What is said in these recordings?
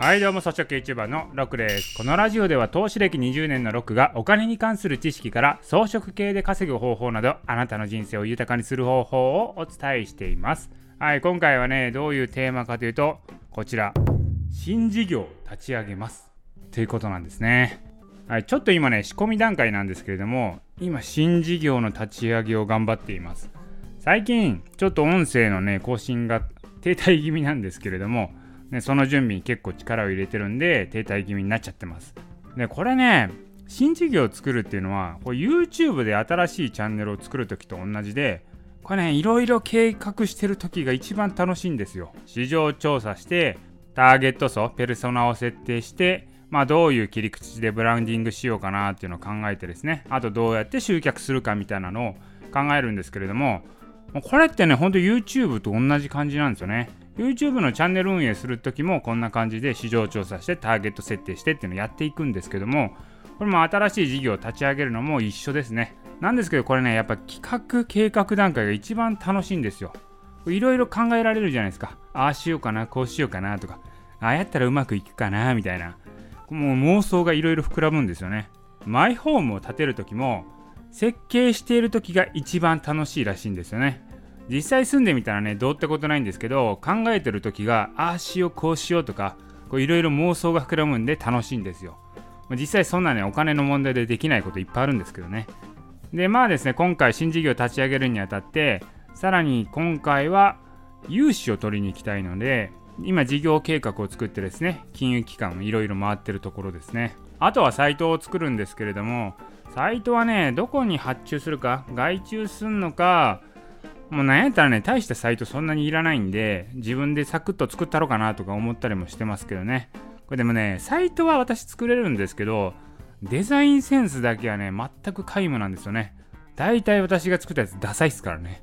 はいどうも草食 YouTuber のロクです。このラジオでは投資歴20年のロクがお金に関する知識から装飾系で稼ぐ方法などあなたの人生を豊かにする方法をお伝えしています。はい今回はねどういうテーマかというとこちら。新事業立ち上げます。ということなんですね。はいちょっと今ね仕込み段階なんですけれども今新事業の立ち上げを頑張っています。最近ちょっと音声のね更新が停滞気味なんですけれどもね、その準備に結構力を入れてるんで停滞気味になっちゃってます。でこれね新事業を作るっていうのはこれ YouTube で新しいチャンネルを作る時と同じでこれねいろいろ計画してる時が一番楽しいんですよ。市場調査してターゲット層ペルソナを設定してまあどういう切り口でブランディングしようかなっていうのを考えてですね。あとどうやって集客するかみたいなのを考えるんですけれどもこれってねほんと YouTube と同じ感じなんですよね。YouTube のチャンネル運営するときもこんな感じで市場調査してターゲット設定してっていうのをやっていくんですけどもこれも新しい事業を立ち上げるのも一緒ですね。なんですけどこれねやっぱ企画計画段階が一番楽しいんですよ。いろいろ考えられるじゃないですか。ああしようかなこうしようかなとか。ああやったらうまくいくかなみたいな。もう妄想がいろいろ膨らむんですよね。マイホームを建てる時も設計している時が一番楽しいらしいんですよね。実際住んでみたらねどうってことないんですけど考えてる時がああしようこうしようとかいろいろ妄想が膨らむんで楽しいんですよ。実際そんなねお金の問題でできないこといっぱいあるんですけどね。でまあですね今回新事業立ち上げるにあたってさらに今回は融資を取りに行きたいので今事業計画を作ってですね金融機関をいろいろ回ってるところですね。あとはサイトを作るんですけれどもサイトはねどこに発注するか外注すんのかもうなんやったらね、大したサイトそんなにいらないんで、自分でサクッと作ったろうかなとか思ったりもしてますけどね。これでもね、サイトは私作れるんですけど、デザインセンスだけはね、全く皆無なんですよね。大体私が作ったやつダサいっすからね。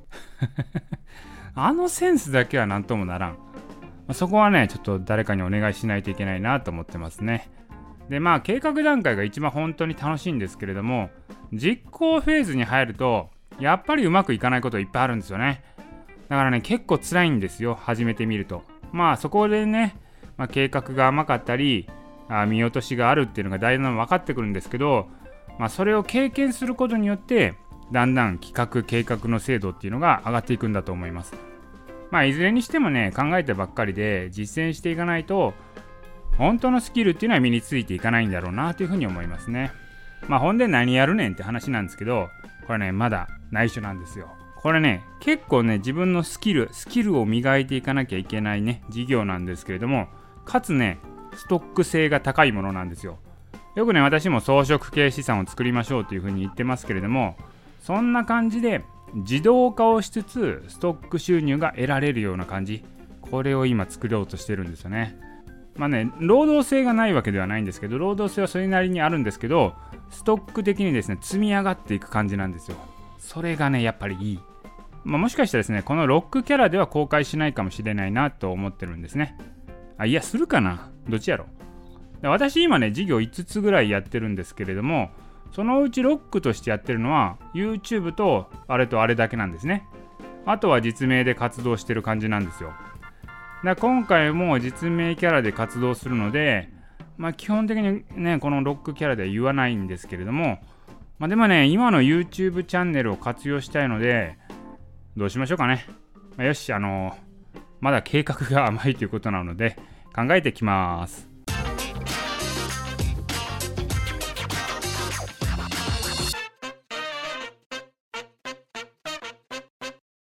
あのセンスだけはなんともならん。そこはね、ちょっと誰かにお願いしないといけないなと思ってますね。で、まあ、計画段階が一番本当に楽しいんですけれども、実行フェーズに入ると、やっぱりうまくいかないこといっぱいあるんですよね。だからね、結構辛いんですよ、始めてみると。まあそこでね、まあ、計画が甘かったり、あ見落としがあるっていうのが大事なの分かってくるんですけど、まあ、それを経験することによって、だんだん企画、計画の精度っていうのが上がっていくんだと思います。まあ、いずれにしてもね、考えてばっかりで実践していかないと、本当のスキルっていうのは身についていかないんだろうなというふうに思いますね。まあ、ほんで何やるねんって話なんですけど、これね、まだ内緒なんですよ。これね、結構ね、自分のスキル、スキルを磨いていかなきゃいけないね、事業なんですけれども、かつね、ストック性が高いものなんですよ。よくね、私も装飾系資産を作りましょうというふうに言ってますけれども、そんな感じで自動化をしつつ、ストック収入が得られるような感じ、これを今作ろうとしてるんですよね。まあね、労働性がないわけではないんですけど、労働性はそれなりにあるんですけど、ストック的にですね、積み上がっていく感じなんですよ。それがね、やっぱりいい。まあ、もしかしたらですね、このロックキャラでは公開しないかもしれないなと思ってるんですね。あ、いや、するかな？どっちやろ？私今ね、事業5つぐらいやってるんですけれども、そのうちロックとしてやってるのは YouTube とあれとあれだけなんですね。あとは実名で活動してる感じなんですよ。だ今回も実名キャラで活動するので、まあ、基本的にね、このロックキャラでは言わないんですけれども、まあ、でもね、今の YouTube チャンネルを活用したいので、どうしましょうかね。まあ、よし、あのー、まだ計画が甘いということなので、考えてきます。